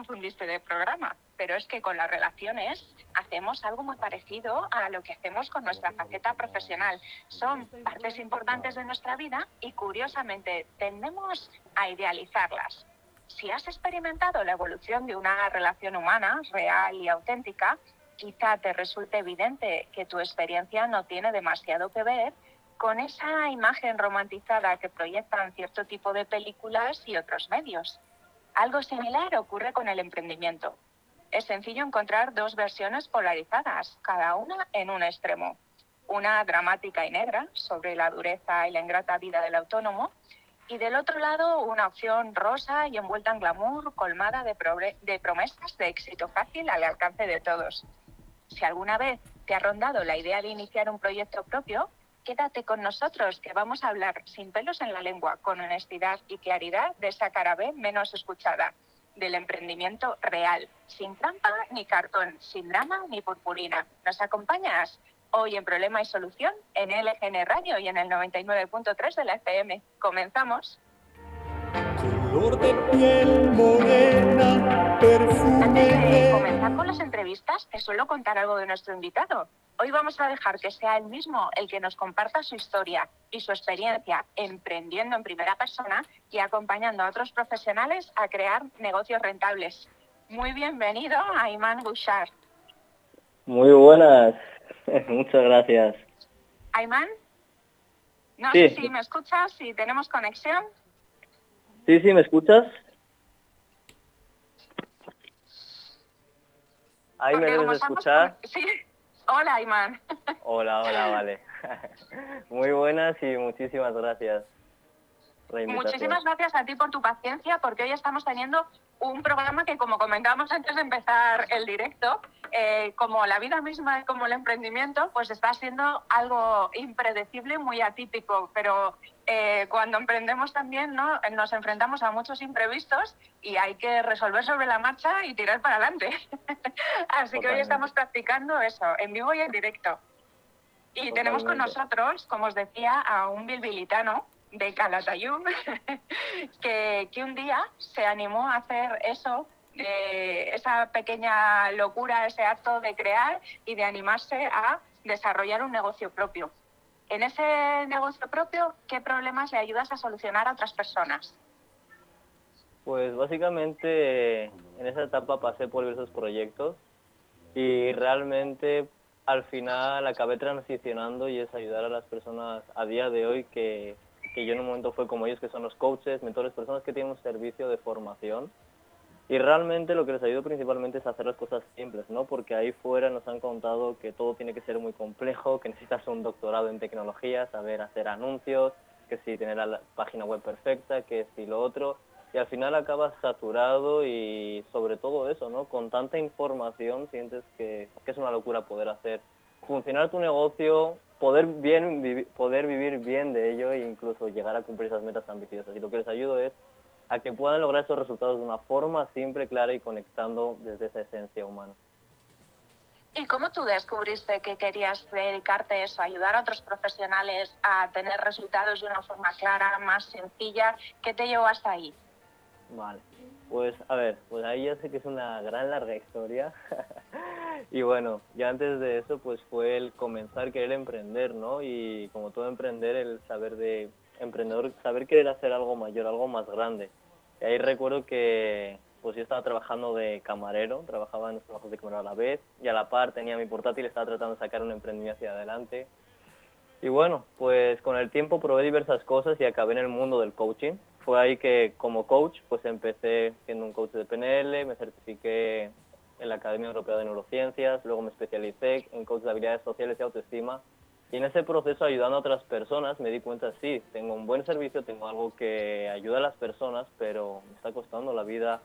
te confundiste de programa, pero es que con las relaciones hacemos algo muy parecido a lo que hacemos con nuestra faceta profesional. Son partes importantes de nuestra vida y curiosamente tendemos a idealizarlas. Si has experimentado la evolución de una relación humana real y auténtica, quizá te resulte evidente que tu experiencia no tiene demasiado que ver con esa imagen romantizada que proyectan cierto tipo de películas y otros medios. Algo similar ocurre con el emprendimiento. Es sencillo encontrar dos versiones polarizadas, cada una en un extremo. Una dramática y negra sobre la dureza y la ingrata vida del autónomo y del otro lado una opción rosa y envuelta en glamour, colmada de, promesas de éxito fácil al alcance de todos. Si alguna vez te ha rondado la idea de iniciar un proyecto propio, quédate con nosotros, que vamos a hablar sin pelos en la lengua, con honestidad y claridad de esa cara B menos escuchada, del emprendimiento real, sin trampa ni cartón, sin drama ni purpurina. ¿Nos acompañas? Hoy en Problema y Solución, en LGN Radio y en el 99.3 de la FM. Comenzamos. Color de piel morena, Antes de comenzar con las entrevistas, te suelo contar algo de nuestro invitado. Hoy vamos a dejar que sea él mismo el que nos comparta su historia y su experiencia emprendiendo en primera persona y acompañando a otros profesionales a crear negocios rentables. Muy bienvenido, Ayman Bouchard. Muy buenas, muchas gracias. Ayman, no sé si me escuchas, si tenemos conexión. Sí, sí, ¿me escuchas? Ahí me debes escuchar. Sí. Hola, Iman. Hola, hola, vale. Muy buenas y muchísimas gracias. Muchísimas gracias a ti por tu paciencia, porque hoy estamos teniendo un programa que, como comentábamos antes de empezar el directo, eh, como la vida misma como el emprendimiento, pues está siendo algo impredecible, muy atípico, pero eh, cuando emprendemos también ¿no? nos enfrentamos a muchos imprevistos y hay que resolver sobre la marcha y tirar para adelante. Así que hoy estamos practicando eso, en vivo y en directo. Y tenemos con nosotros, como os decía, a un bilbilitano de Calatayud, que, que un día se animó a hacer eso esa pequeña locura, ese acto de crear y de animarse a desarrollar un negocio propio. En ese negocio propio, ¿qué problemas le ayudas a solucionar a otras personas? Pues básicamente en esa etapa pasé por diversos proyectos y realmente al final acabé transicionando y es ayudar a las personas a día de hoy que, que yo en un momento fue como ellos que son los coaches, mentores, personas que tienen un servicio de formación y realmente lo que les ayuda principalmente es hacer las cosas simples, ¿no? Porque ahí fuera nos han contado que todo tiene que ser muy complejo, que necesitas un doctorado en tecnología, saber hacer anuncios, que si tener la página web perfecta, que si lo otro. Y al final acabas saturado y sobre todo eso, ¿no? Con tanta información sientes que, que es una locura poder hacer funcionar tu negocio, poder, bien, poder vivir bien de ello e incluso llegar a cumplir esas metas ambiciosas. Y lo que les ayudo es a que puedan lograr esos resultados de una forma simple, clara y conectando desde esa esencia humana. ¿Y cómo tú descubriste que querías dedicarte a eso, ayudar a otros profesionales a tener resultados de una forma clara, más sencilla? ¿Qué te llevó hasta ahí? Vale, pues a ver, pues ahí ya sé que es una gran larga historia. y bueno, ya antes de eso pues fue el comenzar querer emprender, ¿no? Y como todo emprender, el saber de emprendedor, saber querer hacer algo mayor, algo más grande. Y ahí recuerdo que pues yo estaba trabajando de camarero, trabajaba en los trabajos de camarero a la vez y a la par tenía mi portátil estaba tratando de sacar un emprendimiento hacia adelante. Y bueno, pues con el tiempo probé diversas cosas y acabé en el mundo del coaching. Fue ahí que como coach pues empecé siendo un coach de PNL, me certifiqué en la Academia Europea de Neurociencias, luego me especialicé en coach de habilidades sociales y autoestima. Y en ese proceso, ayudando a otras personas, me di cuenta, sí, tengo un buen servicio, tengo algo que ayuda a las personas, pero me está costando la vida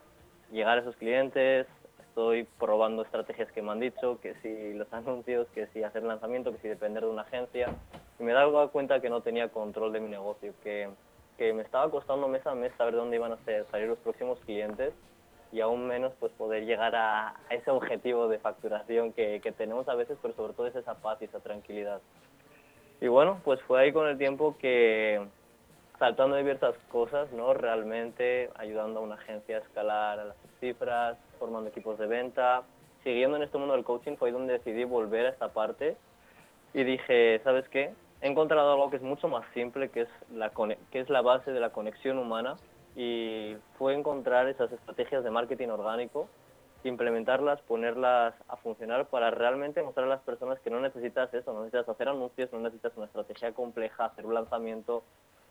llegar a esos clientes, estoy probando estrategias que me han dicho, que si los anuncios, que si hacer lanzamiento, que si depender de una agencia. Y me dado cuenta que no tenía control de mi negocio, que, que me estaba costando mes a mes saber dónde iban a salir los próximos clientes y aún menos pues poder llegar a, ese objetivo de facturación que, que tenemos a veces, pero sobre todo es esa paz y esa tranquilidad. Y bueno, pues fue ahí con el tiempo que saltando diversas cosas, ¿no? Realmente ayudando a una agencia a escalar a las cifras, formando equipos de venta, siguiendo en este mundo del coaching fue donde decidí volver a esta parte y dije, ¿sabes qué? He encontrado algo que es mucho más simple, que es la, que es la base de la conexión humana y fue encontrar esas estrategias de marketing orgánico, implementarlas, ponerlas a funcionar para realmente mostrar a las personas que no necesitas eso, no necesitas hacer anuncios, no necesitas una estrategia compleja, hacer un lanzamiento,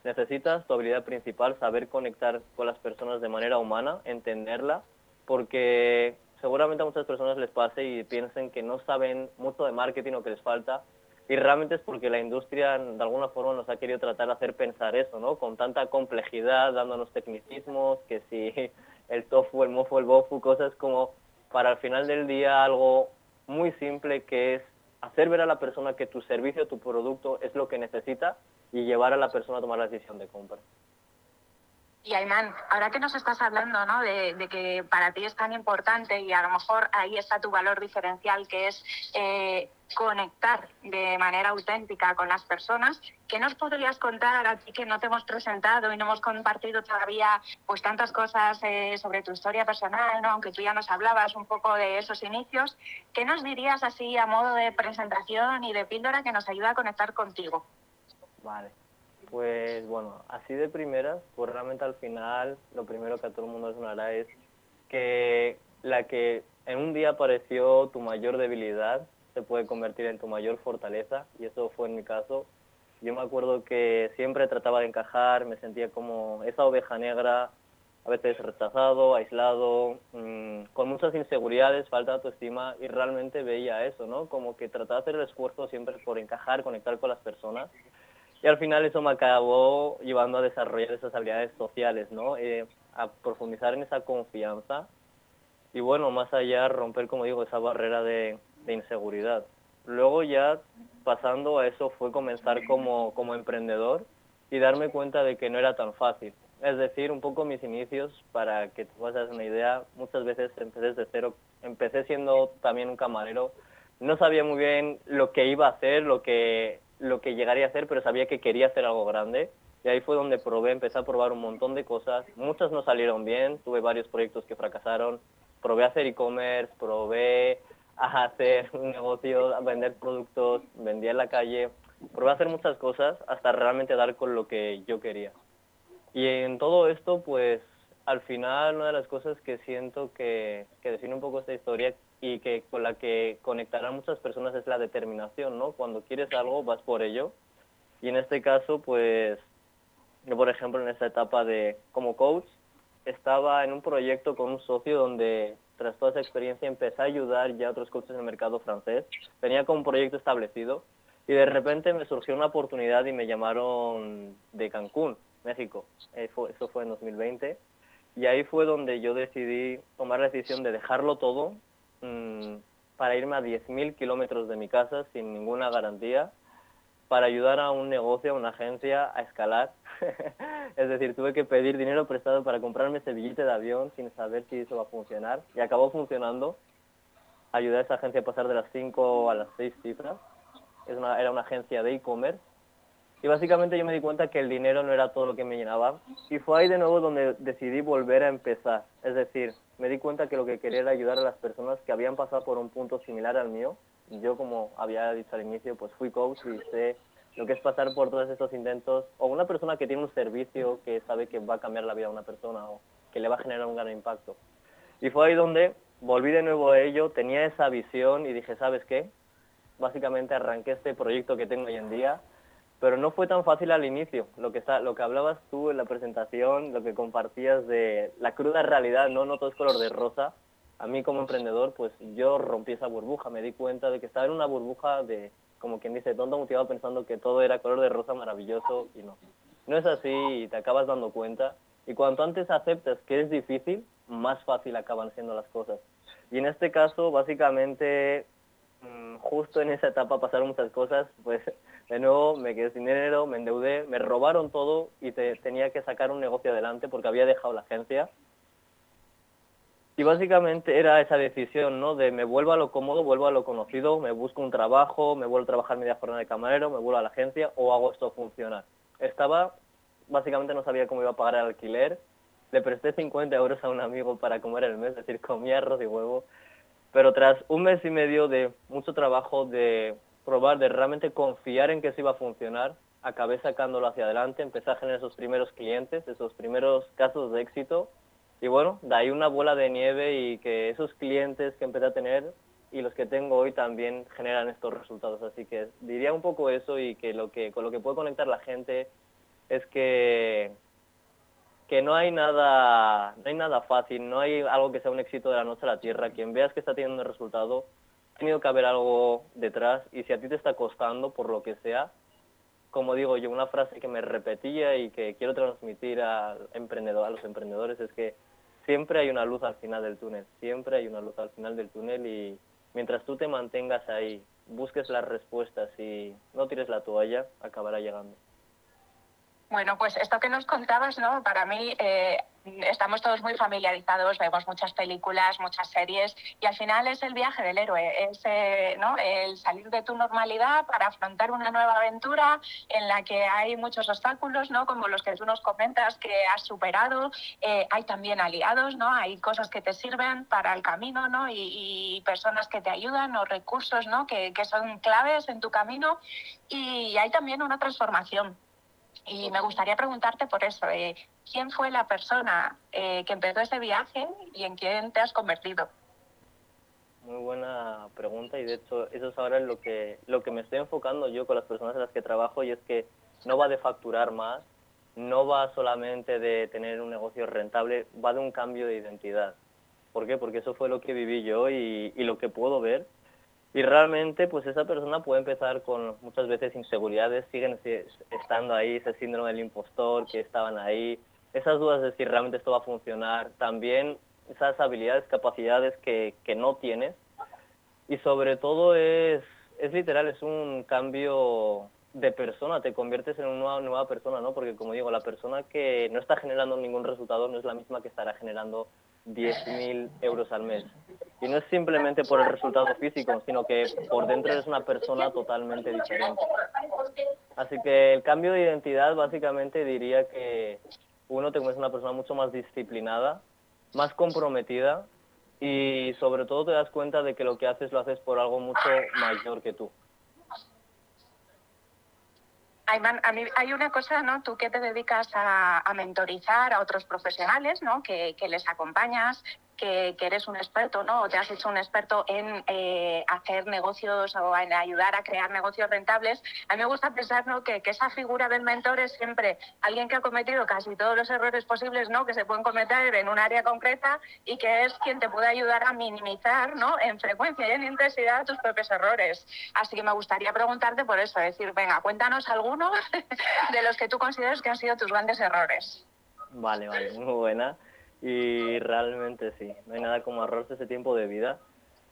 necesitas tu habilidad principal, saber conectar con las personas de manera humana, entenderla, porque seguramente a muchas personas les pase y piensen que no saben mucho de marketing o que les falta, y realmente es porque la industria de alguna forma nos ha querido tratar de hacer pensar eso, ¿no? Con tanta complejidad, dándonos tecnicismos, que si el tofu, el mofu, el bofu, cosas como para al final del día algo muy simple que es hacer ver a la persona que tu servicio, tu producto es lo que necesita y llevar a la persona a tomar la decisión de compra. Y Ayman, ahora que nos estás hablando ¿no? de, que para ti es tan importante y a lo mejor ahí está tu valor diferencial, que es eh, conectar de manera auténtica con las personas, ¿qué nos podrías contar a ti que no te hemos presentado y no hemos compartido todavía pues tantas cosas eh, sobre tu historia personal, ¿no? aunque tú ya nos hablabas un poco de esos inicios? ¿Qué nos dirías así a modo de presentación y de píldora que nos ayuda a conectar contigo? Vale. Pues bueno, así de primeras, pues realmente al final lo primero que a todo el mundo sonará es que la que en un día pareció tu mayor debilidad se puede convertir en tu mayor fortaleza y eso fue en mi caso. Yo me acuerdo que siempre trataba de encajar, me sentía como esa oveja negra, a veces rechazado, aislado, mm, con muchas inseguridades, falta de autoestima y realmente veía eso, ¿no? Como que trataba de hacer el esfuerzo siempre por encajar, conectar con las personas y al final eso me acabó llevando a desarrollar esas habilidades sociales, ¿no? Eh, a profundizar en esa confianza y bueno, más allá romper, como digo, esa barrera de, inseguridad. Luego ya pasando a eso fue comenzar como, como emprendedor y darme cuenta de que no era tan fácil. Es decir, un poco mis inicios, para que te puedas una idea, muchas veces empecé desde cero, empecé siendo también un camarero, no sabía muy bien lo que iba a hacer, lo que lo que llegaría a hacer, pero sabía que quería hacer algo grande. Y ahí fue donde probé, empecé a probar un montón de cosas. Muchas no salieron bien, tuve varios proyectos que fracasaron. Probé a hacer e-commerce, probé a hacer un negocio, a vender productos, vendía en la calle. Probé a hacer muchas cosas hasta realmente dar con lo que yo quería. Y en todo esto, pues al final una de las cosas que siento que, que define un poco esta historia y que con la que conectarán muchas personas es la determinación, ¿no? Cuando quieres algo vas por ello. Y en este caso pues yo por ejemplo en esta etapa de como coach estaba en un proyecto con un socio donde tras toda esa experiencia empecé a ayudar ya a otros coaches en el mercado francés, tenía como un proyecto establecido y de repente me surgió una oportunidad y me llamaron de Cancún, México, eso fue en 2020 y ahí fue donde yo decidí tomar la decisión de dejarlo todo Mm, para irme a 10.000 kilómetros de mi casa sin ninguna garantía para ayudar a un negocio, a una agencia a escalar. es decir, tuve que pedir dinero prestado para comprarme ese billete de avión sin saber si eso va a funcionar. Y acabó funcionando. Ayudé a esa agencia a pasar de las 5 a las 6 cifras. Es una, era una agencia de e-commerce y básicamente yo me di cuenta que el dinero no era todo lo que me llenaba. Y fue ahí de nuevo donde decidí volver a empezar. Es decir, me di cuenta que lo que quería era ayudar a las personas que habían pasado por un punto similar al mío. Yo, como había dicho al inicio, pues fui coach y sé lo que es pasar por todos estos intentos. O una persona que tiene un servicio que sabe que va a cambiar la vida de una persona o que le va a generar un gran impacto. Y fue ahí donde volví de nuevo a ello, tenía esa visión y dije, ¿sabes qué? Básicamente arranqué este proyecto que tengo hoy en día pero no fue tan fácil al inicio. Lo que, está, lo que hablabas tú en la presentación, lo que compartías de la cruda realidad, no, no todo es color de rosa. A mí como emprendedor, pues yo rompí esa burbuja, me di cuenta de que estaba en una burbuja de, como quien dice, tonto motivado pensando que todo era color de rosa maravilloso y no. No es así y te acabas dando cuenta. Y cuanto antes aceptas que es difícil, más fácil acaban siendo las cosas. Y en este caso, básicamente, mm, justo en esa etapa pasaron muchas cosas, pues de nuevo me quedé sin dinero, me endeudé, me robaron todo y tenía que sacar un negocio adelante porque había dejado la agencia. Y básicamente era esa decisión, ¿no? De me vuelvo a lo cómodo, vuelvo a lo conocido, me busco un trabajo, me vuelvo a trabajar media jornada de camarero, me vuelvo a la agencia o hago esto funcionar. Estaba básicamente no sabía cómo iba a pagar el alquiler. Le presté 50 euros a un amigo para comer el mes, es decir, comía arroz y huevo. Pero tras un mes y medio de mucho trabajo, de probar, de realmente confiar en que eso iba a funcionar, acabé sacándolo hacia adelante, empecé a generar esos primeros clientes, esos primeros casos de éxito. Y bueno, de ahí una bola de nieve y que esos clientes que empecé a tener y los que tengo hoy también generan estos resultados. Así que diría un poco eso y que, lo que con lo que puede conectar la gente es que que no hay nada no hay nada fácil, no hay algo que sea un éxito de la noche a la tierra. Quien veas que está teniendo un resultado, tenido que haber algo detrás y si a ti te está costando por lo que sea, como digo yo, una frase que me repetía y que quiero transmitir a, emprendedor, a los emprendedores es que siempre hay una luz al final del túnel, siempre hay una luz al final del túnel y mientras tú te mantengas ahí, busques las respuestas y no tires la toalla, acabará llegando. Bueno, pues esto que nos contabas, ¿no? Para mí eh, estamos todos muy familiarizados, vemos muchas películas, muchas series y al final es el viaje del héroe, es eh, ¿no? el salir de tu normalidad para afrontar una nueva aventura en la que hay muchos obstáculos, ¿no? Como los que tú nos comentas que has superado, eh, hay también aliados, ¿no? Hay cosas que te sirven para el camino, ¿no? Y, y personas que te ayudan o recursos, ¿no? Que, que son claves en tu camino y hay también una transformación y me gustaría preguntarte por eso, eh, ¿quién fue la persona eh, que empezó ese viaje y en quién te has convertido? Muy buena pregunta y de hecho eso es ahora lo que, lo que me estoy enfocando yo con las personas en las que trabajo y es que no va de facturar más, no va solamente de tener un negocio rentable, va de un cambio de identidad. ¿Por qué? Porque eso fue lo que viví yo y, y lo que puedo ver y realmente, pues esa persona puede empezar con muchas veces inseguridades, siguen estando ahí, ese síndrome del impostor, que estaban ahí, esas dudas de si realmente esto va a funcionar, también esas habilidades, capacidades que, que no tienes. Y sobre todo es, es literal, es un cambio de persona, te conviertes en una nueva persona, ¿no? Porque como digo, la persona que no está generando ningún resultado no es la misma que estará generando 10.000 euros al mes. Y no es simplemente por el resultado físico, sino que por dentro eres una persona totalmente diferente. Así que el cambio de identidad básicamente diría que uno te convierte una persona mucho más disciplinada, más comprometida y sobre todo te das cuenta de que lo que haces lo haces por algo mucho mayor que tú. Ayman, a hay una cosa, ¿no? Tú que te dedicas a, mentorizar a otros profesionales, ¿no? Que les acompañas, que, eres un experto, ¿no? O te has hecho un experto en eh, hacer negocios o en ayudar a crear negocios rentables. A mí me gusta pensar, ¿no? Que, esa figura del mentor es siempre alguien que ha cometido casi todos los errores posibles, ¿no? Que se pueden cometer en un área concreta y que es quien te puede ayudar a minimizar, ¿no? En frecuencia y en intensidad tus propios errores. Así que me gustaría preguntarte por eso, decir, venga, cuéntanos algunos de los que tú consideres que han sido tus grandes errores. Vale, vale, muy buena. Y realmente sí, no hay nada como ahorrarse ese tiempo de vida.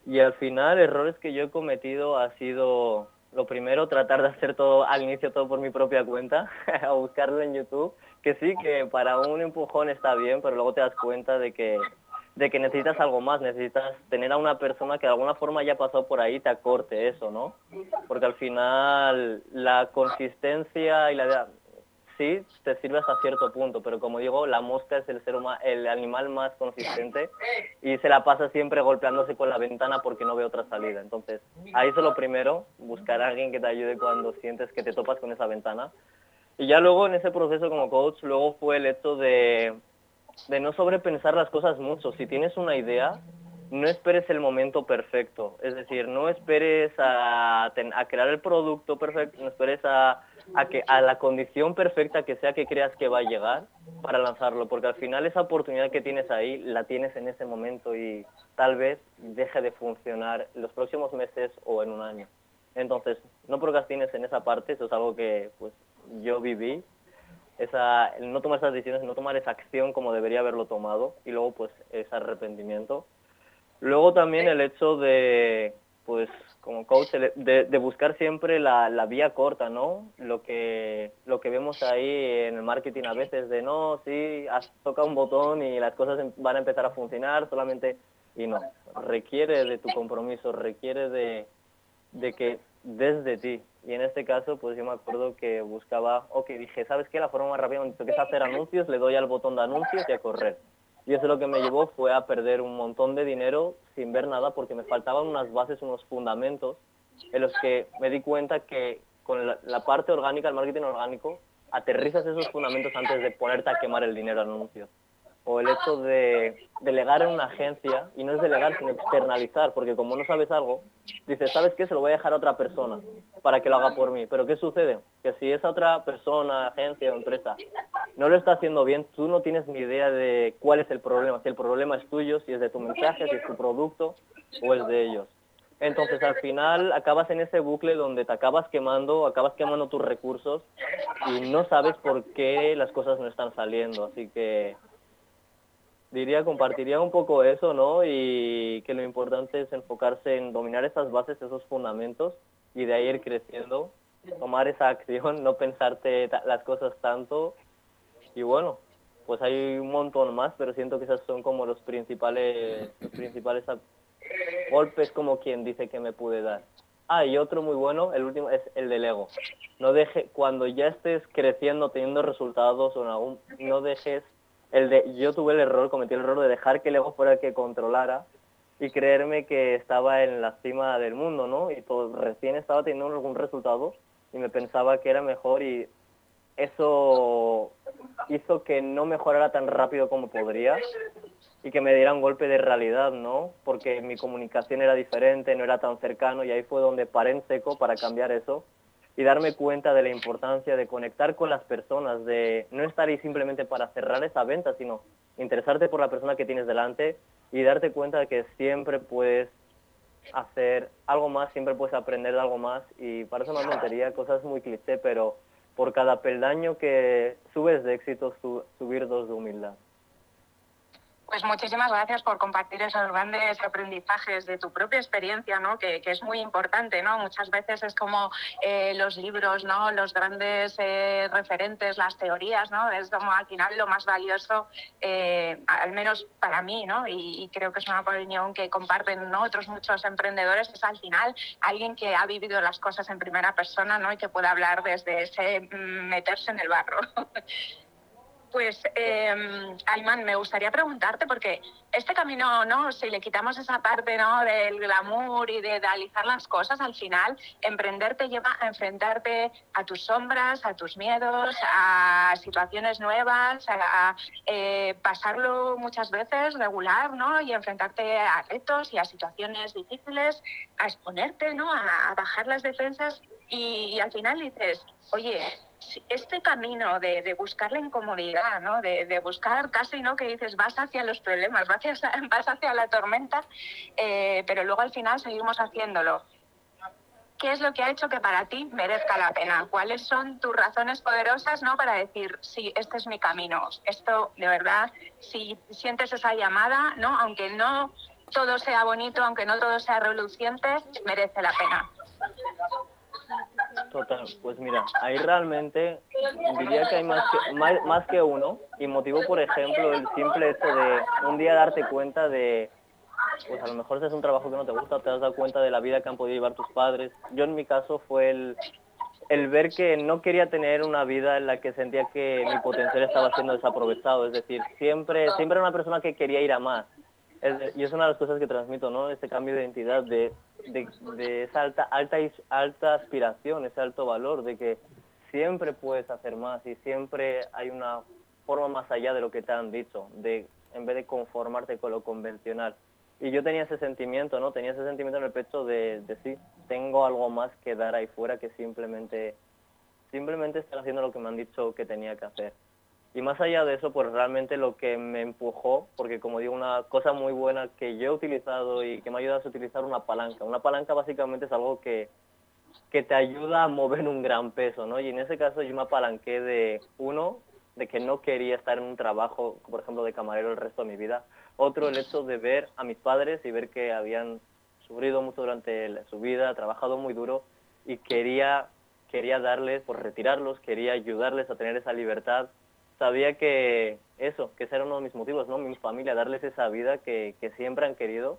Y al final, errores que yo he cometido ha sido, lo primero, tratar de hacer todo al inicio todo por mi propia cuenta, a buscarlo en YouTube, que sí, que para un empujón está bien, pero luego te das cuenta de que, de que necesitas algo más, necesitas tener a una persona que de alguna forma haya pasado por ahí te acorte eso, ¿no? Porque al final la consistencia y la sí te sirve hasta cierto punto, pero como digo, la mosca es el ser humano, el animal más consistente y se la pasa siempre golpeándose con la ventana porque no ve otra salida. Entonces, ahí es lo primero, buscar a alguien que te ayude cuando sientes que te topas con esa ventana. Y ya luego en ese proceso como coach, luego fue el hecho de, de no sobrepensar las cosas mucho. Si tienes una idea, no esperes el momento perfecto. Es decir, no esperes a, a crear el producto perfecto, no esperes a a, que, a la condición perfecta que sea que creas que va a llegar para lanzarlo, porque al final esa oportunidad que tienes ahí la tienes en ese momento y tal vez deje de funcionar los próximos meses o en un año. Entonces, no procrastines en esa parte, eso es algo que pues yo viví, esa, no tomar esas decisiones, no tomar esa acción como debería haberlo tomado y luego pues ese arrepentimiento. Luego también el hecho de pues como coach de, de buscar siempre la, la, vía corta, ¿no? Lo que, lo que vemos ahí en el marketing a veces de no, sí, has tocado un botón y las cosas em, van a empezar a funcionar solamente y no. Requiere de tu compromiso, requiere de, de que desde ti. Y en este caso, pues yo me acuerdo que buscaba, o que dije, ¿sabes qué? La forma más rápida que es hacer anuncios, le doy al botón de anuncios y a correr. Y eso lo que me llevó fue a perder un montón de dinero sin ver nada porque me faltaban unas bases, unos fundamentos en los que me di cuenta que con la, parte orgánica, el marketing orgánico, aterrizas esos fundamentos antes de ponerte a quemar el dinero en anuncios. O el hecho de delegar en una agencia, y no es delegar, sino externalizar, porque como no sabes algo, dices, ¿sabes qué? Se lo voy a dejar a otra persona para que lo haga por mí. Pero ¿qué sucede? Que si esa otra persona, agencia o empresa no lo está haciendo bien, tú no tienes ni idea de cuál es el problema, si el problema es tuyo, si es de tu mensaje, si es tu producto o es de ellos. Entonces al final acabas en ese bucle donde te acabas quemando, acabas quemando tus recursos y no sabes por qué las cosas no están saliendo. Así que diría, compartiría un poco eso, ¿no? Y que lo importante es enfocarse en dominar esas bases, esos fundamentos y de ahí ir creciendo, tomar esa acción, no pensarte las cosas tanto y bueno, pues hay un montón más, pero siento que esos son como los principales, los principales golpes como quien dice que me pude dar. Ah, y otro muy bueno, el último, es el del ego. No deje, cuando ya estés creciendo, teniendo resultados o no dejes el de, yo tuve el error, cometí el error de dejar que el ego fuera el que controlara y creerme que estaba en la cima del mundo, ¿no? Y todo, recién estaba teniendo algún resultado y me pensaba que era mejor y eso hizo que no mejorara tan rápido como podría y que me diera un golpe de realidad, ¿no? Porque mi comunicación era diferente, no era tan cercano y ahí fue donde paré en seco para cambiar eso y darme cuenta de la importancia de conectar con las personas, de no estar ahí simplemente para cerrar esa venta, sino interesarte por la persona que tienes delante y darte cuenta de que siempre puedes hacer algo más, siempre puedes aprender algo más y eso me tontería, cosas muy cliché, pero por cada peldaño que subes de éxito, subir dos de humildad. Pues muchísimas gracias por compartir esos grandes aprendizajes de tu propia experiencia, ¿no? Que, es muy importante, ¿no? Muchas veces es como eh, los libros, ¿no? Los grandes eh, referentes, las teorías, ¿no? Es como al final lo más valioso, eh, al menos para mí, ¿no? Y, creo que es una opinión que comparten otros muchos emprendedores, es al final alguien que ha vivido las cosas en primera persona, ¿no? Y que puede hablar desde ese mm, meterse en el barro. Pues, eh, me gustaría preguntarte, porque este camino, ¿no? Si le quitamos esa parte, ¿no? Del glamour y de idealizar las cosas, al final, emprender te lleva a enfrentarte a tus sombras, a tus miedos, a situaciones nuevas, a, eh, pasarlo muchas veces regular, ¿no? Y enfrentarte a retos y a situaciones difíciles, a exponerte, ¿no? A, bajar las defensas y al final dices, oye, este camino de, buscar la incomodidad, ¿no? de, buscar casi ¿no? que dices vas hacia los problemas, vas hacia, vas hacia la tormenta, eh, pero luego al final seguimos haciéndolo. ¿Qué es lo que ha hecho que para ti merezca la pena? ¿Cuáles son tus razones poderosas ¿no? para decir, sí, este es mi camino? Esto, de verdad, si sientes esa llamada, ¿no? aunque no todo sea bonito, aunque no todo sea reluciente, merece la pena. Total, pues mira, ahí realmente diría que hay más que, más, que uno y motivo, por ejemplo, el simple hecho de un día darte cuenta de, pues a lo mejor es un trabajo que no te gusta, te has dado cuenta de la vida que han podido llevar tus padres. Yo en mi caso fue el, el ver que no quería tener una vida en la que sentía que mi potencial estaba siendo desaprovechado, es decir, siempre, siempre era una persona que quería ir a más. Y es una de las cosas que transmito, ¿no? Este cambio de identidad, de de, esa alta, alta, alta aspiración, ese alto valor, de que siempre puedes hacer más y siempre hay una forma más allá de lo que te han dicho, de en vez de conformarte con lo convencional. Y yo tenía ese sentimiento, ¿no? Tenía ese sentimiento en el pecho de, de sí, tengo algo más que dar ahí fuera que simplemente, simplemente estar haciendo lo que me han dicho que tenía que hacer. Y más allá de eso, pues realmente lo que me empujó, porque como digo, una cosa muy buena que yo he utilizado y que me ayuda a utilizar una palanca. Una palanca básicamente es algo que, que te ayuda a mover un gran peso, ¿no? Y en ese caso yo me apalanqué de, uno, de que no quería estar en un trabajo, por ejemplo, de camarero el resto de mi vida. Otro, el hecho de ver a mis padres y ver que habían sufrido mucho durante su vida, trabajado muy duro y quería, quería darles, por retirarlos, quería ayudarles a tener esa libertad sabía que eso, que ese era uno de mis motivos, ¿no? Mi familia, darles esa vida que, que siempre han querido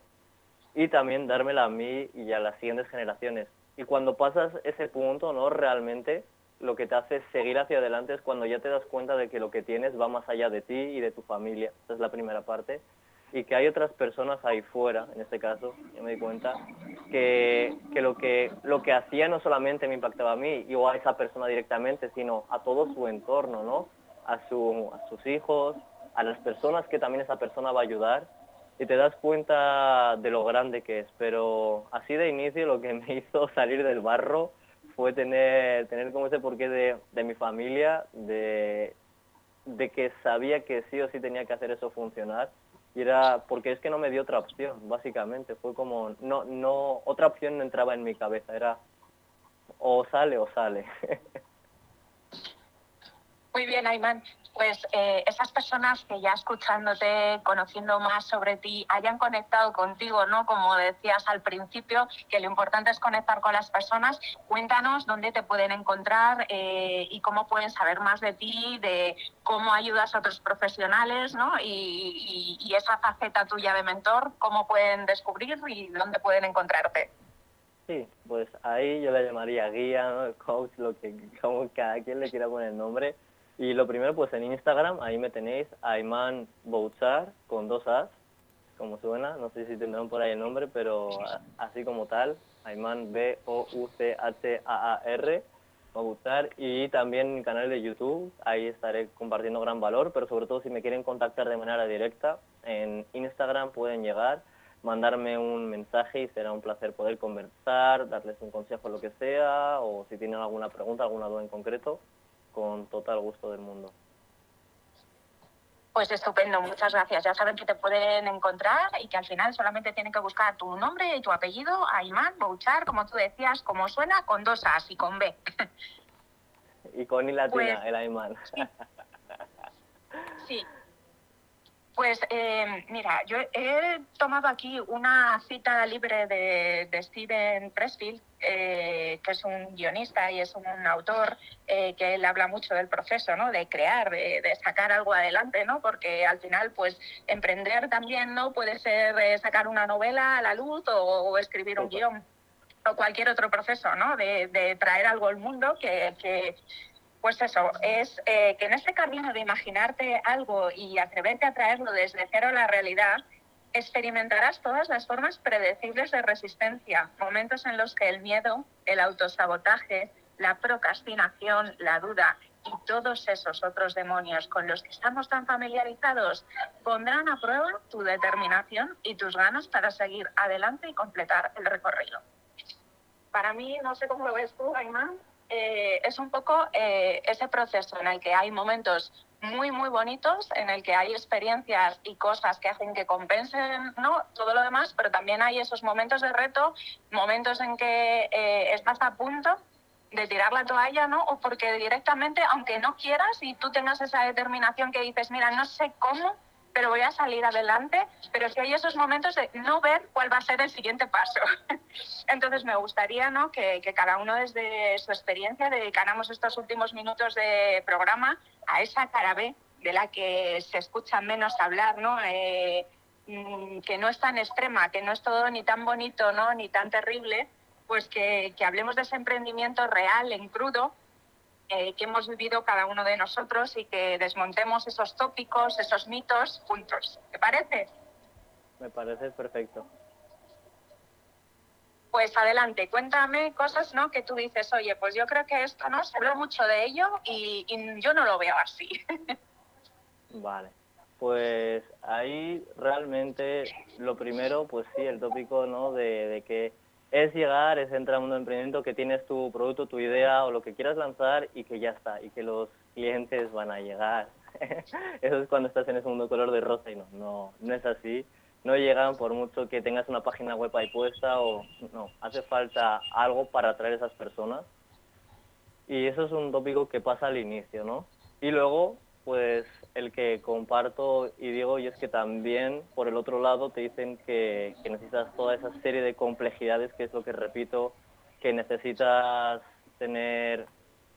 y también dármela a mí y a las siguientes generaciones. y cuando pasas ese punto, ¿no? Realmente lo que te hace seguir hacia adelante es cuando ya te das cuenta de que lo que tienes va más allá de ti y de tu familia. Esa es la primera parte. Y que hay otras personas ahí fuera, en este caso, yo me di cuenta, que, que, lo, que lo que hacía no solamente me impactaba a mí o a esa persona directamente, sino a todo su entorno, ¿no? A, su, a sus hijos, a las personas que también esa persona va a ayudar y te das cuenta de lo grande que es. Pero así de inicio lo que me hizo salir del barro fue tener, tener como ese porqué de, de mi familia, de, de que sabía que sí o sí tenía que hacer eso funcionar. Y era porque es que no me dio otra opción, básicamente. Fue como, no, no, otra opción no entraba en mi cabeza, era o sale o sale. Muy bien, Ayman pues eh, esas personas que ya escuchándote, conociendo más sobre ti, hayan conectado contigo, ¿no? Como decías al principio, que lo importante es conectar con las personas. Cuéntanos dónde te pueden encontrar eh, y cómo pueden saber más de ti, de cómo ayudas a otros profesionales, ¿no? Y, y, esa faceta tuya de mentor, cómo pueden descubrir y dónde pueden encontrarte. Sí, pues ahí yo la llamaría guía, coach, lo que como cada quien le quiera poner nombre y lo primero, pues en Instagram, ahí me tenéis, Ayman Bouchar, con dos As, como suena, no sé si tendrán por ahí el nombre, pero así como tal, Ayman B-O-U-C-H-A-A-R, Bouchar, y también mi canal de YouTube, ahí estaré compartiendo gran valor, pero sobre todo si me quieren contactar de manera directa, en Instagram pueden llegar, mandarme un mensaje y será un placer poder conversar, darles un consejo, lo que sea, o si tienen alguna pregunta, alguna duda en concreto, con total gusto del mundo. Pues estupendo, muchas gracias. Ya saben que te pueden encontrar y que al final solamente tienen que buscar tu nombre y tu apellido, Ayman, Bouchar, como tú decías, como suena, con dos As y con B. Y con I latina, pues, el Ayman. sí. Pues eh, mira, yo he tomado aquí una cita libre de, Steven Pressfield, eh, que es un guionista y es un, autor eh, que él habla mucho del proceso, ¿no? De crear, de, sacar algo adelante, ¿no? Porque al final, pues emprender también, ¿no? Puede ser sacar una novela a la luz o, escribir un guion o cualquier otro proceso, ¿no? De, traer algo al mundo que, que pues eso, es eh, que en este camino de imaginarte algo y atreverte a traerlo desde cero a la realidad, experimentarás todas las formas predecibles de resistencia, momentos en los que el miedo, el autosabotaje, la procrastinación, la duda y todos esos otros demonios con los que estamos tan familiarizados pondrán a prueba tu determinación y tus ganas para seguir adelante y completar el recorrido. Para mí, no sé cómo lo ves tú, Ayman, eh, es un poco eh, ese proceso en el que hay momentos muy, muy bonitos, en el que hay experiencias y cosas que hacen que compensen ¿no? todo lo demás, pero también hay esos momentos de reto, momentos en que eh, estás a punto de tirar la toalla, ¿no? O porque directamente, aunque no quieras y tú tengas esa determinación que dices, mira, no sé cómo, pero voy a salir adelante, pero si hay esos momentos de no ver cuál va a ser el siguiente paso. Entonces me gustaría ¿no? que, cada uno desde su experiencia dedicáramos estos últimos minutos de programa a esa cara B de la que se escucha menos hablar, ¿no? Eh, mm, que no es tan extrema, que no es todo ni tan bonito, ¿no? ni tan terrible, pues que, que hablemos de ese emprendimiento real, en crudo, eh, que hemos vivido cada uno de nosotros y que desmontemos esos tópicos, esos mitos juntos. ¿Te parece? Me parece perfecto. Pues adelante, cuéntame cosas ¿no? que tú dices, oye, pues yo creo que esto no se habla mucho de ello y, yo no lo veo así. vale, pues ahí realmente lo primero, pues sí, el tópico ¿no? de, de que es llegar, es entrar mundo de emprendimiento, que tienes tu producto, tu idea o lo que quieras lanzar y que ya está, y que los clientes van a llegar. Eso es cuando estás en ese mundo color de rosa y no, no, no es así. No llegan por mucho que tengas una página web ahí puesta o no, hace falta algo para atraer a esas personas. Y eso es un tópico que pasa al inicio, ¿no? Y luego pues el que comparto y digo, y es que también por el otro lado te dicen que, necesitas toda esa serie de complejidades, que es lo que repito, que necesitas tener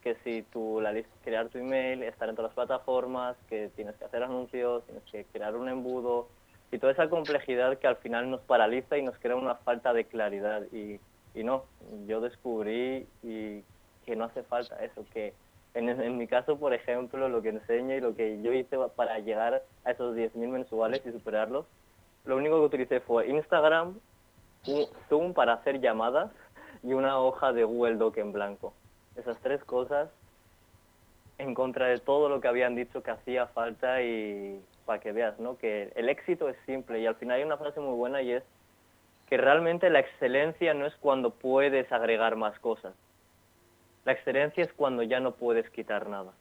que si tú la crear tu email, estar en todas las plataformas, que tienes que hacer anuncios, tienes que crear un embudo y toda esa complejidad que al final nos paraliza y nos crea una falta de claridad. Y, y no, yo descubrí y que no hace falta eso, que en, mi caso, por ejemplo, lo que enseño y lo que yo hice para llegar a esos 10.000 mensuales y superarlos, lo único que utilicé fue Instagram, Zoom para hacer llamadas y una hoja de Google Doc en blanco. Esas tres cosas en contra de todo lo que habían dicho que hacía falta y para que veas, ¿no? Que el éxito es simple y al final hay una frase muy buena y es que realmente la excelencia no es cuando puedes agregar más cosas. La excelencia es cuando ya no puedes quitar nada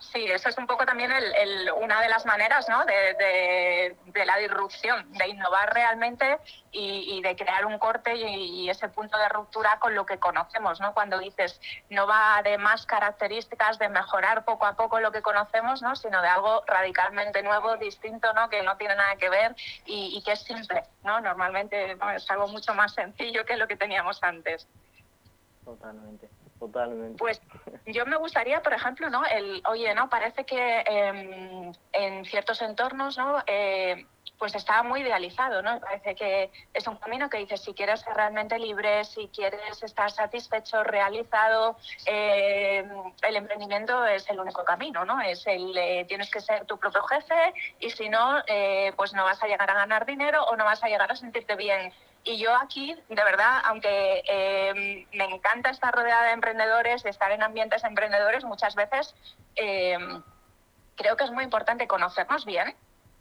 sí, eso es un poco también el, una de las maneras ¿no? de, la disrupción, de innovar realmente y, de crear un corte y, ese punto de ruptura con lo que conocemos. ¿no? Cuando dices, no va de más características, de mejorar poco a poco lo que conocemos, ¿no? sino de algo radicalmente nuevo, distinto, ¿no? que no tiene nada que ver y, que es simple. ¿no? Normalmente es algo mucho más sencillo que lo que teníamos antes. Totalmente. Totalmente. Pues yo me gustaría, por ejemplo, ¿no? El, oye, ¿no? Parece que em, en ciertos entornos, ¿no? Eh, pues está muy idealizado, ¿no? Parece que es un camino que dices, si quieres ser realmente libre, si quieres estar satisfecho, realizado, em, el emprendimiento es el único camino, ¿no? Es el, eh, tienes que ser tu propio jefe y si no, eh, pues no vas a llegar a ganar dinero o no vas a llegar a sentirte bien y yo aquí, de verdad, aunque eh, me encanta estar rodeada de emprendedores, de estar en ambientes emprendedores, muchas veces eh, creo que es muy importante conocernos bien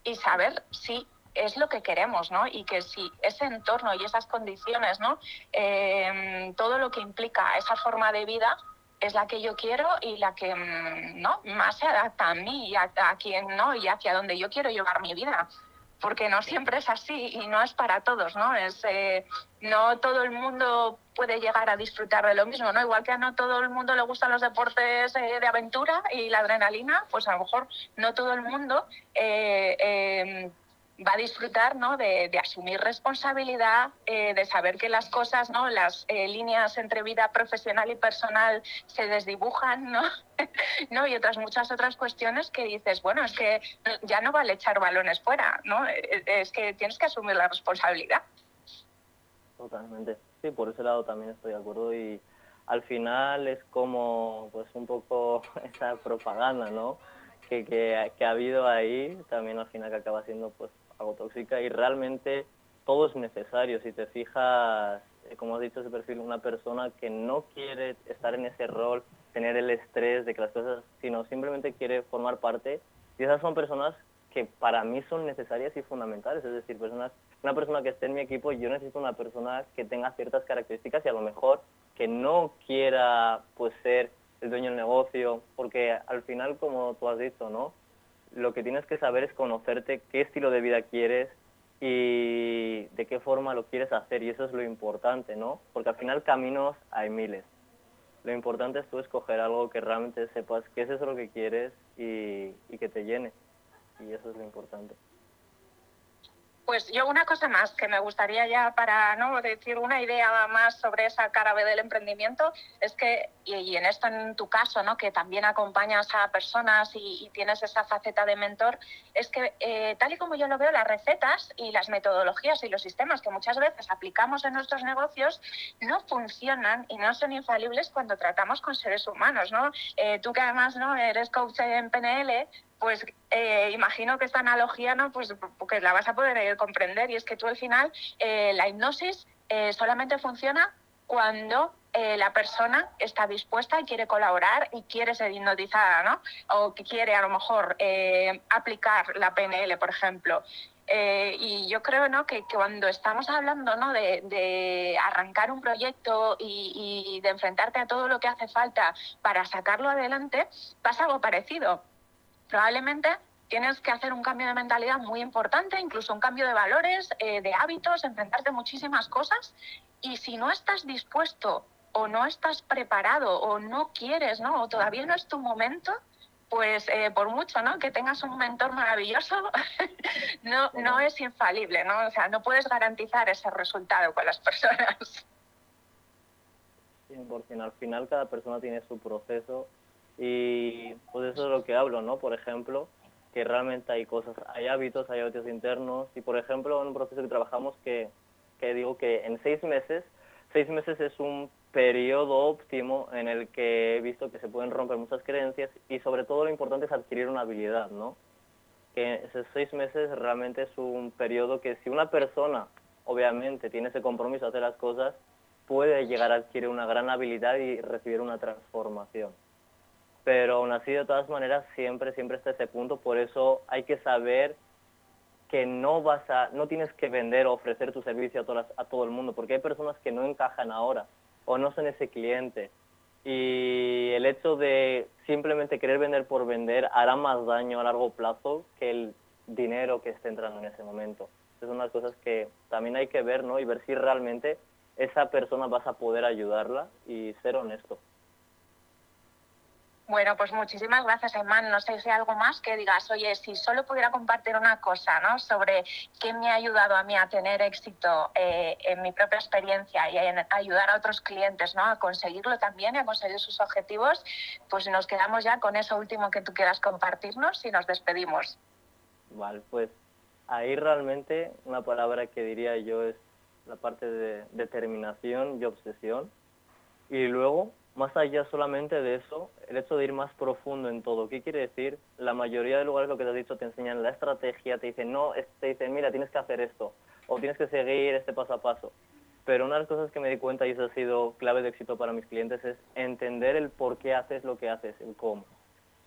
y saber si es lo que queremos, ¿no? Y que si ese entorno y esas condiciones, ¿no? Eh, todo lo que implica esa forma de vida es la que yo quiero y la que mm, no más se adapta a mí y a, a no y hacia donde yo quiero llevar mi vida porque no siempre es así y no es para todos, ¿no? Es, eh, no todo el mundo puede llegar a disfrutar de lo mismo, ¿no? Igual que a no todo el mundo le gustan los deportes eh, de aventura y la adrenalina, pues a lo mejor no todo el mundo eh, va a disfrutar ¿no? de, asumir responsabilidad, eh, de saber que las cosas, ¿no? las eh, líneas entre vida profesional y personal se desdibujan, ¿no? ¿no? y otras muchas otras cuestiones que dices, bueno, es que ya no vale echar balones fuera, ¿no? Eh, es que tienes que asumir la responsabilidad. Totalmente, sí, por ese lado también estoy de acuerdo y al final es como pues un poco esa propaganda, ¿no? Que, que, que, ha habido ahí, también al final que acaba siendo pues algo tóxica y realmente todo es necesario. Si te fijas, eh, como has dicho, ese perfil, una persona que no quiere estar en ese rol, tener el estrés de que las cosas, sino simplemente quiere formar parte. Y esas son personas que para mí son necesarias y fundamentales. Es decir, personas, una persona que esté en mi equipo, yo necesito una persona que tenga ciertas características y a lo mejor que no quiera pues ser el dueño del negocio, porque al final, como tú has dicho, ¿no? Lo que tienes que saber es conocerte, qué estilo de vida quieres y de qué forma lo quieres hacer. Y eso es lo importante, ¿no? Porque al final caminos hay miles. Lo importante es tú escoger algo que realmente sepas que es eso lo que quieres y, y que te llene. Y eso es lo importante. Pues yo una cosa más que me gustaría ya para no decir una idea más sobre esa cara B del emprendimiento es que, y, en esto en tu caso, ¿no? que también acompañas a personas y, tienes esa faceta de mentor, es que eh, tal y como yo lo veo, las recetas y las metodologías y los sistemas que muchas veces aplicamos en nuestros negocios no funcionan y no son infalibles cuando tratamos con seres humanos. ¿no? Eh, tú que además ¿no? eres coach en PNL, pues eh, imagino que esta analogía no pues porque la vas a poder eh, comprender y es que tú al final eh, la hipnosis solamente funciona cuando la persona está dispuesta y quiere colaborar y quiere ser hipnotizada, ¿no? O que quiere a lo mejor aplicar la PNL, por ejemplo. y yo creo ¿no? que, cuando estamos hablando ¿no? de, arrancar un proyecto y, y de enfrentarte a todo lo que hace falta para sacarlo adelante, pasa algo parecido probablemente tienes que hacer un cambio de mentalidad muy importante, incluso un cambio de valores, eh, de hábitos, enfrentarte a muchísimas cosas. Y si no estás dispuesto o no estás preparado o no quieres, ¿no? O todavía no es tu momento, pues eh, por mucho ¿no? que tengas un mentor maravilloso, no, no es infalible, ¿no? O sea, no puedes garantizar ese resultado con las personas. 100%. Al final cada persona tiene su proceso y pues eso es lo que hablo, ¿no? Por ejemplo, que realmente hay cosas, hay hábitos, hay hábitos internos y por ejemplo en un proceso que trabajamos que que digo que en seis meses, seis meses es un periodo óptimo en el que he visto que se pueden romper muchas creencias y sobre todo lo importante es adquirir una habilidad, ¿no? Que esos seis meses realmente es un periodo que si una persona obviamente tiene ese compromiso de hacer las cosas, puede llegar a adquirir una gran habilidad y recibir una transformación. Pero aún así, de todas maneras, siempre, siempre está ese punto, por eso hay que saber que no vas a, no tienes que vender o ofrecer tu servicio a, todas, a todo el mundo, porque hay personas que no encajan ahora o no son ese cliente. Y el hecho de simplemente querer vender por vender hará más daño a largo plazo que el dinero que esté entrando en ese momento. Es una las cosas que también hay que ver, ¿no? Y ver si realmente esa persona vas a poder ayudarla y ser honesto. Bueno, pues muchísimas gracias, Emman. No sé si hay algo más que digas, oye, si solo pudiera compartir una cosa, ¿no? Sobre qué me ha ayudado a mí a tener éxito eh, en mi propia experiencia y en ayudar a otros clientes, ¿no? A conseguirlo también a conseguir sus objetivos, pues nos quedamos ya con eso último que tú quieras compartirnos y nos despedimos. Vale, pues ahí realmente una palabra que diría yo es la parte de determinación y obsesión. Y luego, más allá solamente de eso, el hecho de ir más profundo en todo. ¿Qué quiere decir? La mayoría de lugares lo que te has dicho te enseñan la estrategia, te dicen, no, te dicen, mira, tienes que hacer esto, o tienes que seguir este paso a paso. Pero una de las cosas que me di cuenta, y eso ha sido clave de éxito para mis clientes, es entender el por qué haces lo que haces, el cómo.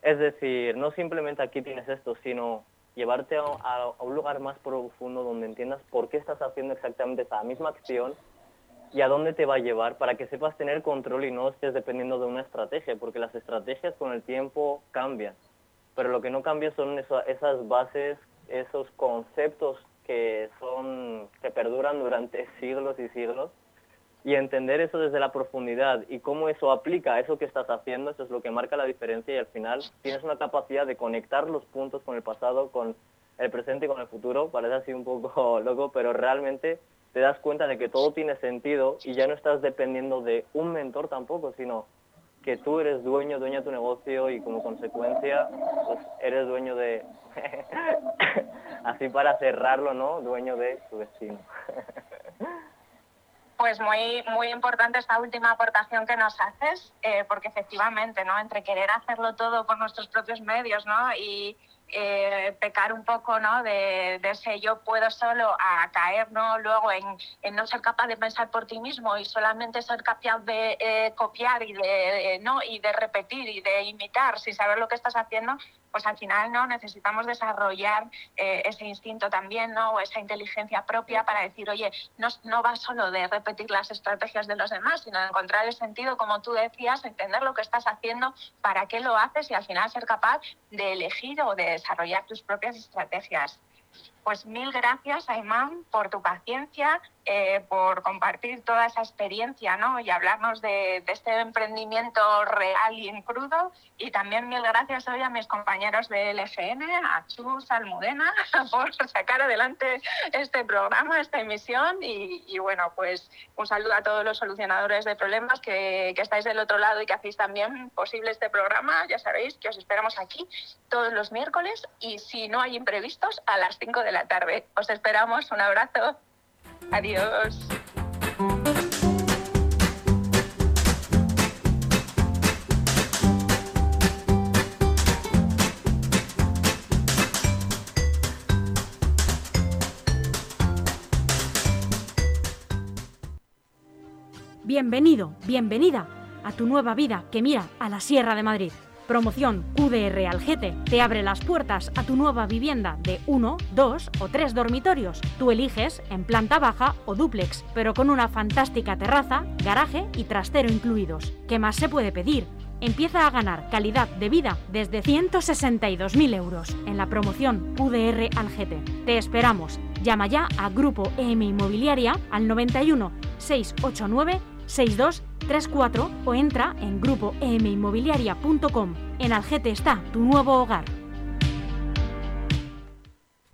Es decir, no simplemente aquí tienes esto, sino llevarte a, un lugar más profundo donde entiendas por qué estás haciendo exactamente esa misma acción y a dónde te va a llevar para que sepas tener control y no estés dependiendo de una estrategia, porque las estrategias con el tiempo cambian, pero lo que no cambia son esas bases, esos conceptos que son que perduran durante siglos y siglos. Y entender eso desde la profundidad y cómo eso aplica a eso que estás haciendo, eso es lo que marca la diferencia y al final tienes una capacidad de conectar los puntos con el pasado, con el presente con el futuro. Parece así un poco loco, pero realmente te das cuenta de que todo tiene sentido y ya no estás dependiendo de un mentor tampoco, sino que tú eres dueño, dueña de tu negocio y como consecuencia pues eres dueño de, así para cerrarlo, ¿no? Dueño de tu destino. Pues muy, muy importante esta última aportación que nos haces, eh, porque efectivamente, ¿no? Entre querer hacerlo todo por nuestros propios medios, ¿no? Y eh, pecar un poco, ¿no? De, ese yo puedo solo a caer, ¿no? Luego en, no ser capaz de pensar por ti mismo y solamente ser capaz de eh, copiar y de, ¿no? Y de repetir y de imitar sin saber lo que estás haciendo, pues al final no necesitamos desarrollar eh, ese instinto también, ¿no? O esa inteligencia propia para decir, oye, no, no va solo de repetir las estrategias de los demás, sino de encontrar el sentido, como tú decías, entender lo que estás haciendo, para qué lo haces y al final ser capaz de elegir o de desarrollar tus propias estrategias. Pues mil gracias, Ayman, por tu paciencia, eh, por compartir toda esa experiencia ¿no? y hablarnos de, este emprendimiento real y en crudo. Y también mil gracias hoy a mis compañeros de LFN, a Chus, Almudena, por sacar adelante este programa, esta emisión. Y, bueno, pues un saludo a todos los solucionadores de problemas que, que estáis del otro lado y que hacéis también posible este programa. Ya sabéis que os esperamos aquí todos los miércoles y si no hay imprevistos, a las 5 de la tarde. Os esperamos. Un abrazo. Adiós. Bienvenido, bienvenida a tu nueva vida que mira a la Sierra de Madrid. Promoción QDR Algete te abre las puertas a tu nueva vivienda de uno, dos o tres dormitorios. Tú eliges en planta baja o dúplex, pero con una fantástica terraza, garaje y trastero incluidos. ¿Qué más se puede pedir? Empieza a ganar calidad de vida desde 162.000 euros en la promoción QDR Algete. Te esperamos. Llama ya a Grupo EM Inmobiliaria al 91 689 6234 o entra en grupoeminmobiliaria.com. En Algete está tu nuevo hogar.